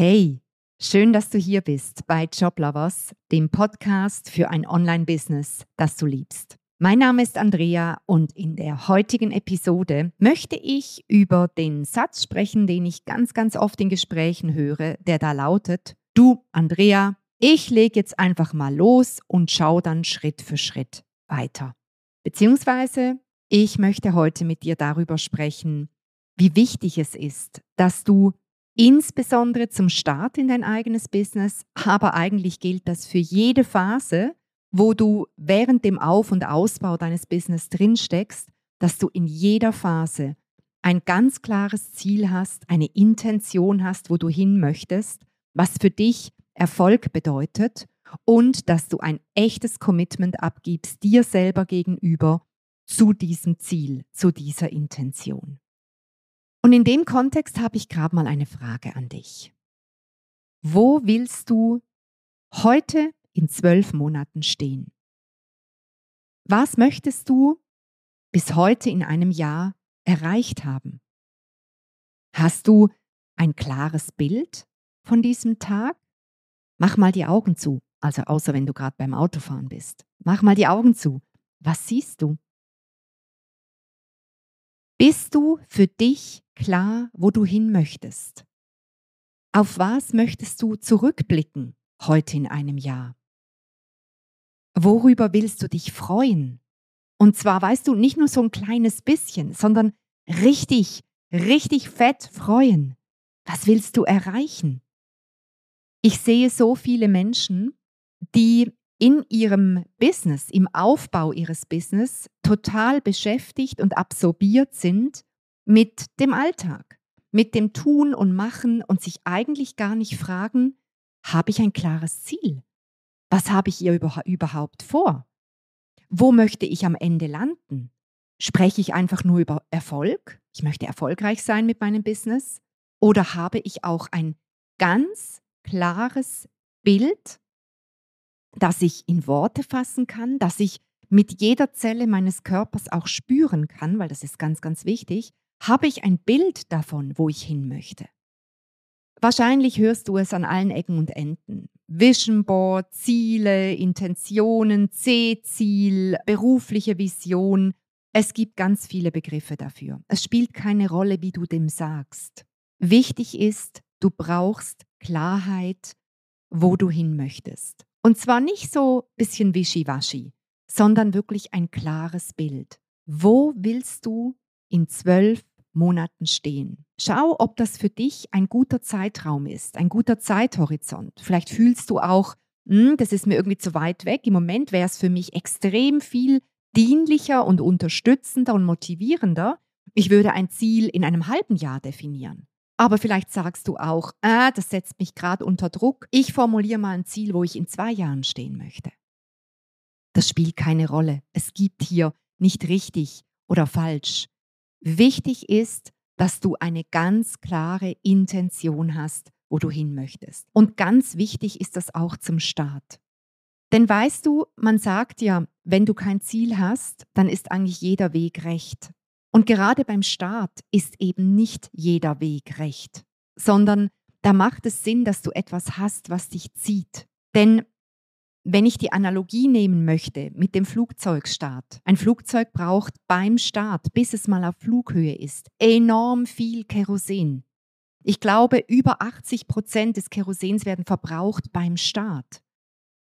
Hey, schön, dass du hier bist bei Joblovers, dem Podcast für ein Online-Business, das du liebst. Mein Name ist Andrea und in der heutigen Episode möchte ich über den Satz sprechen, den ich ganz, ganz oft in Gesprächen höre, der da lautet, du, Andrea, ich lege jetzt einfach mal los und schau dann Schritt für Schritt weiter. Beziehungsweise, ich möchte heute mit dir darüber sprechen, wie wichtig es ist, dass du insbesondere zum Start in dein eigenes Business, aber eigentlich gilt das für jede Phase, wo du während dem Auf- und Ausbau deines Business drinsteckst, dass du in jeder Phase ein ganz klares Ziel hast, eine Intention hast, wo du hin möchtest, was für dich Erfolg bedeutet und dass du ein echtes Commitment abgibst dir selber gegenüber zu diesem Ziel, zu dieser Intention. Und in dem Kontext habe ich gerade mal eine Frage an dich. Wo willst du heute in zwölf Monaten stehen? Was möchtest du bis heute in einem Jahr erreicht haben? Hast du ein klares Bild von diesem Tag? Mach mal die Augen zu, also außer wenn du gerade beim Autofahren bist. Mach mal die Augen zu. Was siehst du? Bist du für dich klar, wo du hin möchtest? Auf was möchtest du zurückblicken heute in einem Jahr? Worüber willst du dich freuen? Und zwar weißt du nicht nur so ein kleines bisschen, sondern richtig, richtig fett freuen. Was willst du erreichen? Ich sehe so viele Menschen, die in ihrem Business, im Aufbau ihres Business total beschäftigt und absorbiert sind mit dem Alltag, mit dem Tun und Machen und sich eigentlich gar nicht fragen, habe ich ein klares Ziel? Was habe ich hier überhaupt vor? Wo möchte ich am Ende landen? Spreche ich einfach nur über Erfolg? Ich möchte erfolgreich sein mit meinem Business? Oder habe ich auch ein ganz klares Bild das ich in Worte fassen kann, dass ich mit jeder Zelle meines Körpers auch spüren kann, weil das ist ganz, ganz wichtig, habe ich ein Bild davon, wo ich hin möchte. Wahrscheinlich hörst du es an allen Ecken und Enden. Vision Board, Ziele, Intentionen, C-Ziel, berufliche Vision. Es gibt ganz viele Begriffe dafür. Es spielt keine Rolle, wie du dem sagst. Wichtig ist, du brauchst Klarheit, wo du hin möchtest. Und zwar nicht so bisschen wischiwaschi, sondern wirklich ein klares Bild. Wo willst du in zwölf Monaten stehen? Schau, ob das für dich ein guter Zeitraum ist, ein guter Zeithorizont. Vielleicht fühlst du auch, hm, das ist mir irgendwie zu weit weg. Im Moment wäre es für mich extrem viel dienlicher und unterstützender und motivierender. Ich würde ein Ziel in einem halben Jahr definieren. Aber vielleicht sagst du auch, ah, das setzt mich gerade unter Druck. Ich formuliere mal ein Ziel, wo ich in zwei Jahren stehen möchte. Das spielt keine Rolle. Es gibt hier nicht richtig oder falsch. Wichtig ist, dass du eine ganz klare Intention hast, wo du hin möchtest. Und ganz wichtig ist das auch zum Start. Denn weißt du, man sagt ja, wenn du kein Ziel hast, dann ist eigentlich jeder Weg recht. Und gerade beim Start ist eben nicht jeder Weg recht, sondern da macht es Sinn, dass du etwas hast, was dich zieht. Denn wenn ich die Analogie nehmen möchte mit dem Flugzeugstart, ein Flugzeug braucht beim Start, bis es mal auf Flughöhe ist, enorm viel Kerosin. Ich glaube, über 80 Prozent des Kerosins werden verbraucht beim Start.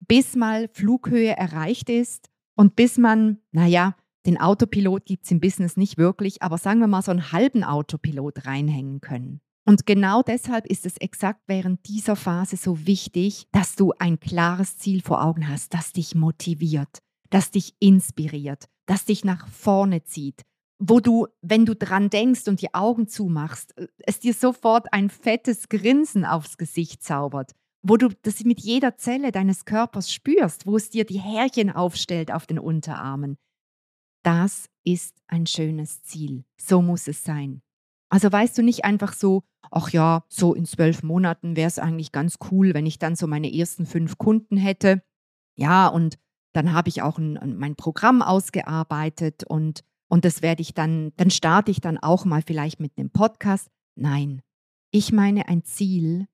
Bis mal Flughöhe erreicht ist und bis man, naja, den Autopilot gibt es im Business nicht wirklich, aber sagen wir mal so einen halben Autopilot reinhängen können. Und genau deshalb ist es exakt während dieser Phase so wichtig, dass du ein klares Ziel vor Augen hast, das dich motiviert, das dich inspiriert, das dich nach vorne zieht, wo du, wenn du dran denkst und die Augen zumachst, es dir sofort ein fettes Grinsen aufs Gesicht zaubert, wo du das mit jeder Zelle deines Körpers spürst, wo es dir die Härchen aufstellt auf den Unterarmen, das ist ein schönes Ziel. So muss es sein. Also weißt du nicht einfach so, ach ja, so in zwölf Monaten wäre es eigentlich ganz cool, wenn ich dann so meine ersten fünf Kunden hätte. Ja, und dann habe ich auch ein, mein Programm ausgearbeitet und, und das werde ich dann, dann starte ich dann auch mal vielleicht mit einem Podcast. Nein, ich meine ein Ziel,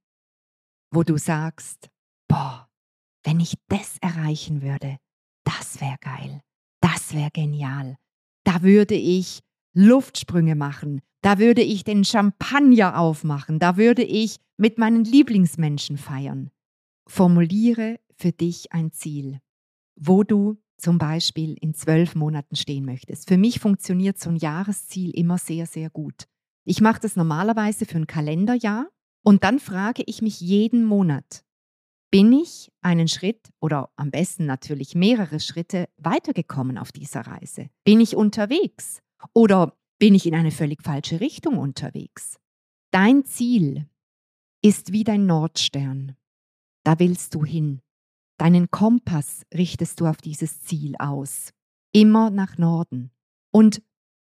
wo du sagst, boah, wenn ich das erreichen würde, das wäre geil, wäre genial. Da würde ich Luftsprünge machen, da würde ich den Champagner aufmachen, da würde ich mit meinen Lieblingsmenschen feiern. Formuliere für dich ein Ziel, wo du zum Beispiel in zwölf Monaten stehen möchtest. Für mich funktioniert so ein Jahresziel immer sehr, sehr gut. Ich mache das normalerweise für ein Kalenderjahr und dann frage ich mich jeden Monat, bin ich einen Schritt oder am besten natürlich mehrere Schritte weitergekommen auf dieser Reise? Bin ich unterwegs oder bin ich in eine völlig falsche Richtung unterwegs? Dein Ziel ist wie dein Nordstern. Da willst du hin. Deinen Kompass richtest du auf dieses Ziel aus. Immer nach Norden. Und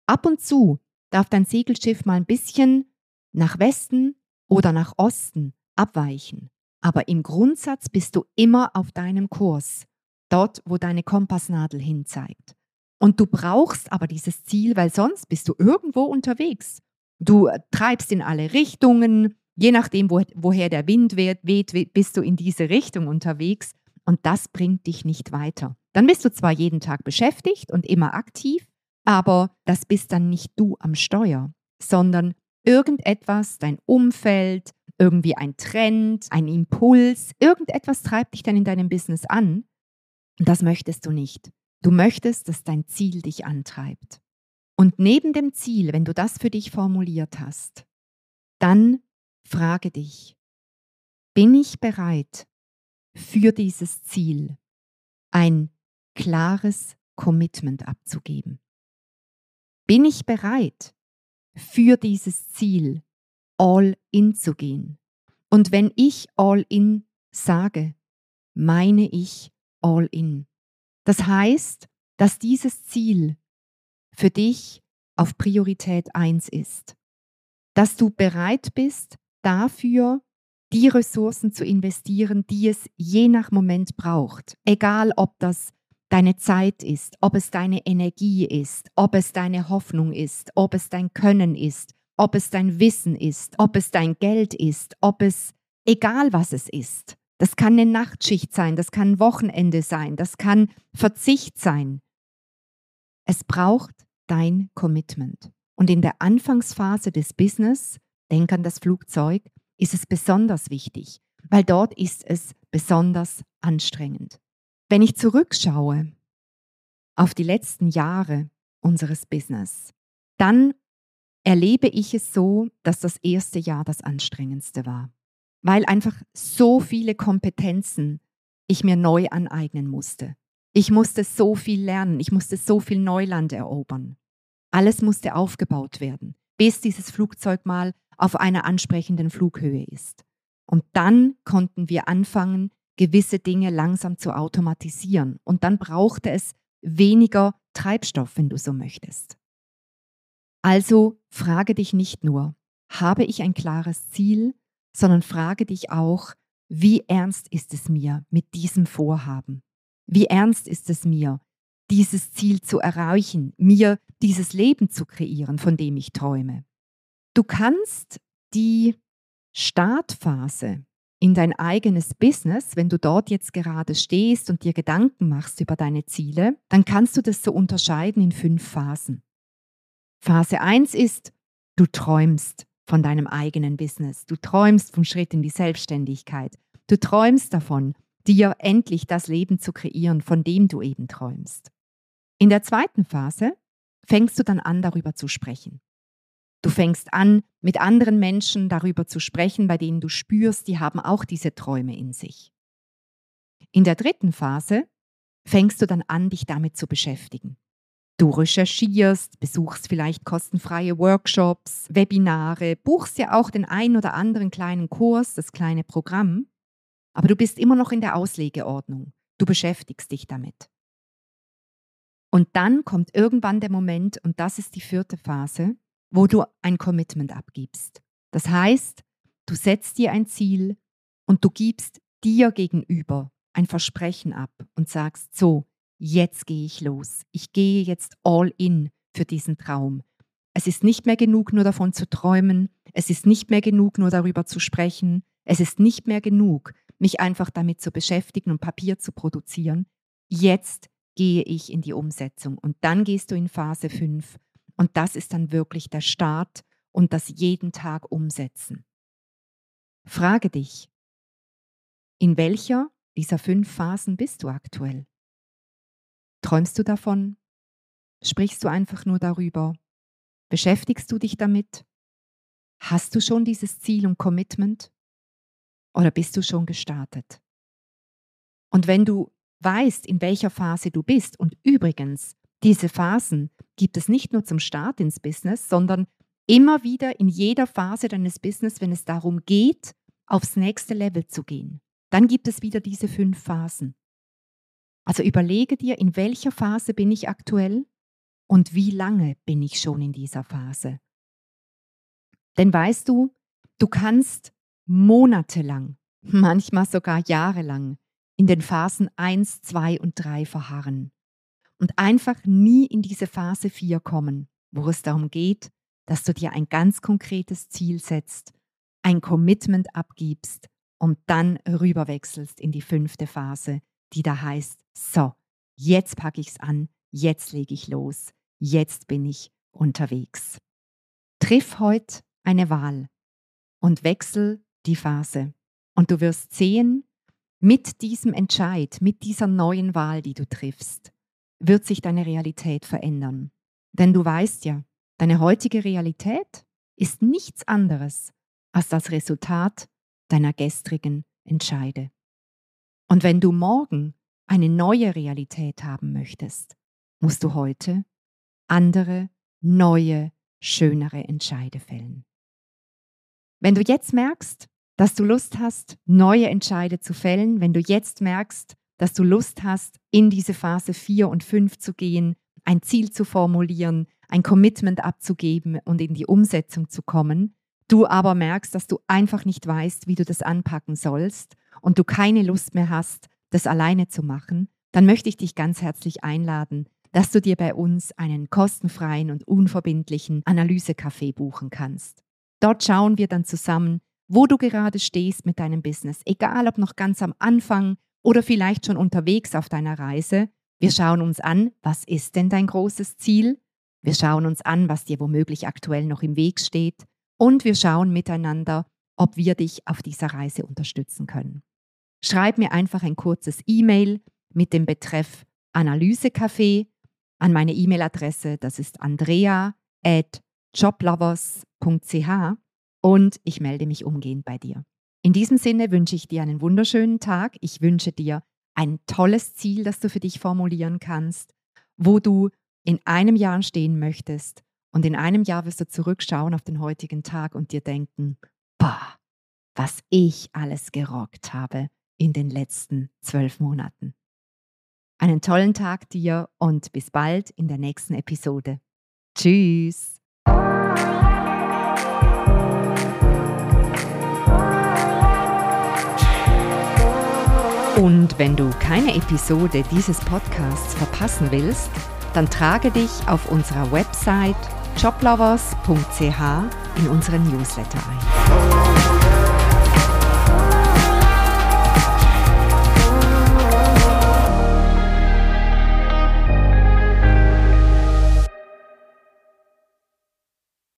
ab und zu darf dein Segelschiff mal ein bisschen nach Westen oder nach Osten abweichen. Aber im Grundsatz bist du immer auf deinem Kurs, dort, wo deine Kompassnadel hinzeigt. Und du brauchst aber dieses Ziel, weil sonst bist du irgendwo unterwegs. Du treibst in alle Richtungen, je nachdem, wo, woher der Wind weht, weht, bist du in diese Richtung unterwegs und das bringt dich nicht weiter. Dann bist du zwar jeden Tag beschäftigt und immer aktiv, aber das bist dann nicht du am Steuer, sondern irgendetwas, dein Umfeld, irgendwie ein Trend, ein Impuls, irgendetwas treibt dich dann in deinem Business an. Und das möchtest du nicht. Du möchtest, dass dein Ziel dich antreibt. Und neben dem Ziel, wenn du das für dich formuliert hast, dann frage dich, bin ich bereit, für dieses Ziel ein klares Commitment abzugeben? Bin ich bereit, für dieses Ziel all in zu gehen? Und wenn ich all in sage, meine ich all in. Das heißt, dass dieses Ziel für dich auf Priorität 1 ist. Dass du bereit bist, dafür die Ressourcen zu investieren, die es je nach Moment braucht. Egal, ob das deine Zeit ist, ob es deine Energie ist, ob es deine Hoffnung ist, ob es dein Können ist, ob es dein Wissen ist, ob es dein Geld ist, ob es egal was es ist. Das kann eine Nachtschicht sein, das kann ein Wochenende sein, das kann Verzicht sein. Es braucht dein Commitment. Und in der Anfangsphase des Business, denk an das Flugzeug, ist es besonders wichtig, weil dort ist es besonders anstrengend. Wenn ich zurückschaue auf die letzten Jahre unseres Business, dann erlebe ich es so, dass das erste Jahr das anstrengendste war, weil einfach so viele Kompetenzen ich mir neu aneignen musste. Ich musste so viel lernen, ich musste so viel Neuland erobern. Alles musste aufgebaut werden, bis dieses Flugzeug mal auf einer ansprechenden Flughöhe ist. Und dann konnten wir anfangen, gewisse Dinge langsam zu automatisieren. Und dann brauchte es weniger Treibstoff, wenn du so möchtest. Also frage dich nicht nur, habe ich ein klares Ziel, sondern frage dich auch, wie ernst ist es mir mit diesem Vorhaben? Wie ernst ist es mir, dieses Ziel zu erreichen, mir dieses Leben zu kreieren, von dem ich träume? Du kannst die Startphase in dein eigenes Business, wenn du dort jetzt gerade stehst und dir Gedanken machst über deine Ziele, dann kannst du das so unterscheiden in fünf Phasen. Phase 1 ist, du träumst von deinem eigenen Business, du träumst vom Schritt in die Selbstständigkeit, du träumst davon, dir endlich das Leben zu kreieren, von dem du eben träumst. In der zweiten Phase fängst du dann an, darüber zu sprechen. Du fängst an, mit anderen Menschen darüber zu sprechen, bei denen du spürst, die haben auch diese Träume in sich. In der dritten Phase fängst du dann an, dich damit zu beschäftigen. Du recherchierst, besuchst vielleicht kostenfreie Workshops, Webinare, buchst ja auch den ein oder anderen kleinen Kurs, das kleine Programm, aber du bist immer noch in der Auslegeordnung. Du beschäftigst dich damit. Und dann kommt irgendwann der Moment, und das ist die vierte Phase, wo du ein Commitment abgibst. Das heißt, du setzt dir ein Ziel und du gibst dir gegenüber ein Versprechen ab und sagst so, jetzt gehe ich los. Ich gehe jetzt all in für diesen Traum. Es ist nicht mehr genug, nur davon zu träumen. Es ist nicht mehr genug, nur darüber zu sprechen. Es ist nicht mehr genug, mich einfach damit zu beschäftigen und Papier zu produzieren. Jetzt gehe ich in die Umsetzung und dann gehst du in Phase 5 und das ist dann wirklich der Start und das jeden Tag umsetzen. Frage dich, in welcher dieser fünf Phasen bist du aktuell? Träumst du davon? Sprichst du einfach nur darüber? Beschäftigst du dich damit? Hast du schon dieses Ziel und Commitment? Oder bist du schon gestartet? Und wenn du weißt, in welcher Phase du bist, und übrigens, diese Phasen gibt es nicht nur zum Start ins Business, sondern immer wieder in jeder Phase deines Business, wenn es darum geht, aufs nächste Level zu gehen. Dann gibt es wieder diese fünf Phasen. Also überlege dir, in welcher Phase bin ich aktuell und wie lange bin ich schon in dieser Phase. Denn weißt du, du kannst monatelang, manchmal sogar jahrelang in den Phasen 1, 2 und 3 verharren und einfach nie in diese Phase 4 kommen, wo es darum geht, dass du dir ein ganz konkretes Ziel setzt, ein Commitment abgibst und dann rüberwechselst in die fünfte Phase, die da heißt, so, jetzt packe ich es an, jetzt lege ich los, jetzt bin ich unterwegs. Triff heute eine Wahl und wechsel die Phase. Und du wirst sehen, mit diesem Entscheid, mit dieser neuen Wahl, die du triffst, wird sich deine Realität verändern. Denn du weißt ja, deine heutige Realität ist nichts anderes als das Resultat deiner gestrigen Entscheide. Und wenn du morgen eine neue Realität haben möchtest, musst du heute andere, neue, schönere Entscheide fällen. Wenn du jetzt merkst, dass du Lust hast, neue Entscheide zu fällen, wenn du jetzt merkst, dass du Lust hast, in diese Phase 4 und 5 zu gehen, ein Ziel zu formulieren, ein Commitment abzugeben und in die Umsetzung zu kommen, du aber merkst, dass du einfach nicht weißt, wie du das anpacken sollst und du keine Lust mehr hast, das alleine zu machen, dann möchte ich dich ganz herzlich einladen, dass du dir bei uns einen kostenfreien und unverbindlichen Analysekaffee buchen kannst. Dort schauen wir dann zusammen, wo du gerade stehst mit deinem Business, egal ob noch ganz am Anfang oder vielleicht schon unterwegs auf deiner Reise. Wir schauen uns an, was ist denn dein großes Ziel? Wir schauen uns an, was dir womöglich aktuell noch im Weg steht. Und wir schauen miteinander, ob wir dich auf dieser Reise unterstützen können. Schreib mir einfach ein kurzes E-Mail mit dem Betreff Analysecafé an meine E-Mail-Adresse. Das ist andrea at joblovers.ch und ich melde mich umgehend bei dir. In diesem Sinne wünsche ich dir einen wunderschönen Tag. Ich wünsche dir ein tolles Ziel, das du für dich formulieren kannst, wo du in einem Jahr stehen möchtest. Und in einem Jahr wirst du zurückschauen auf den heutigen Tag und dir denken, boah, was ich alles gerockt habe in den letzten zwölf Monaten. Einen tollen Tag dir und bis bald in der nächsten Episode. Tschüss. Und wenn du keine Episode dieses Podcasts verpassen willst, dann trage dich auf unserer Website joblovers.ch in unseren Newsletter ein.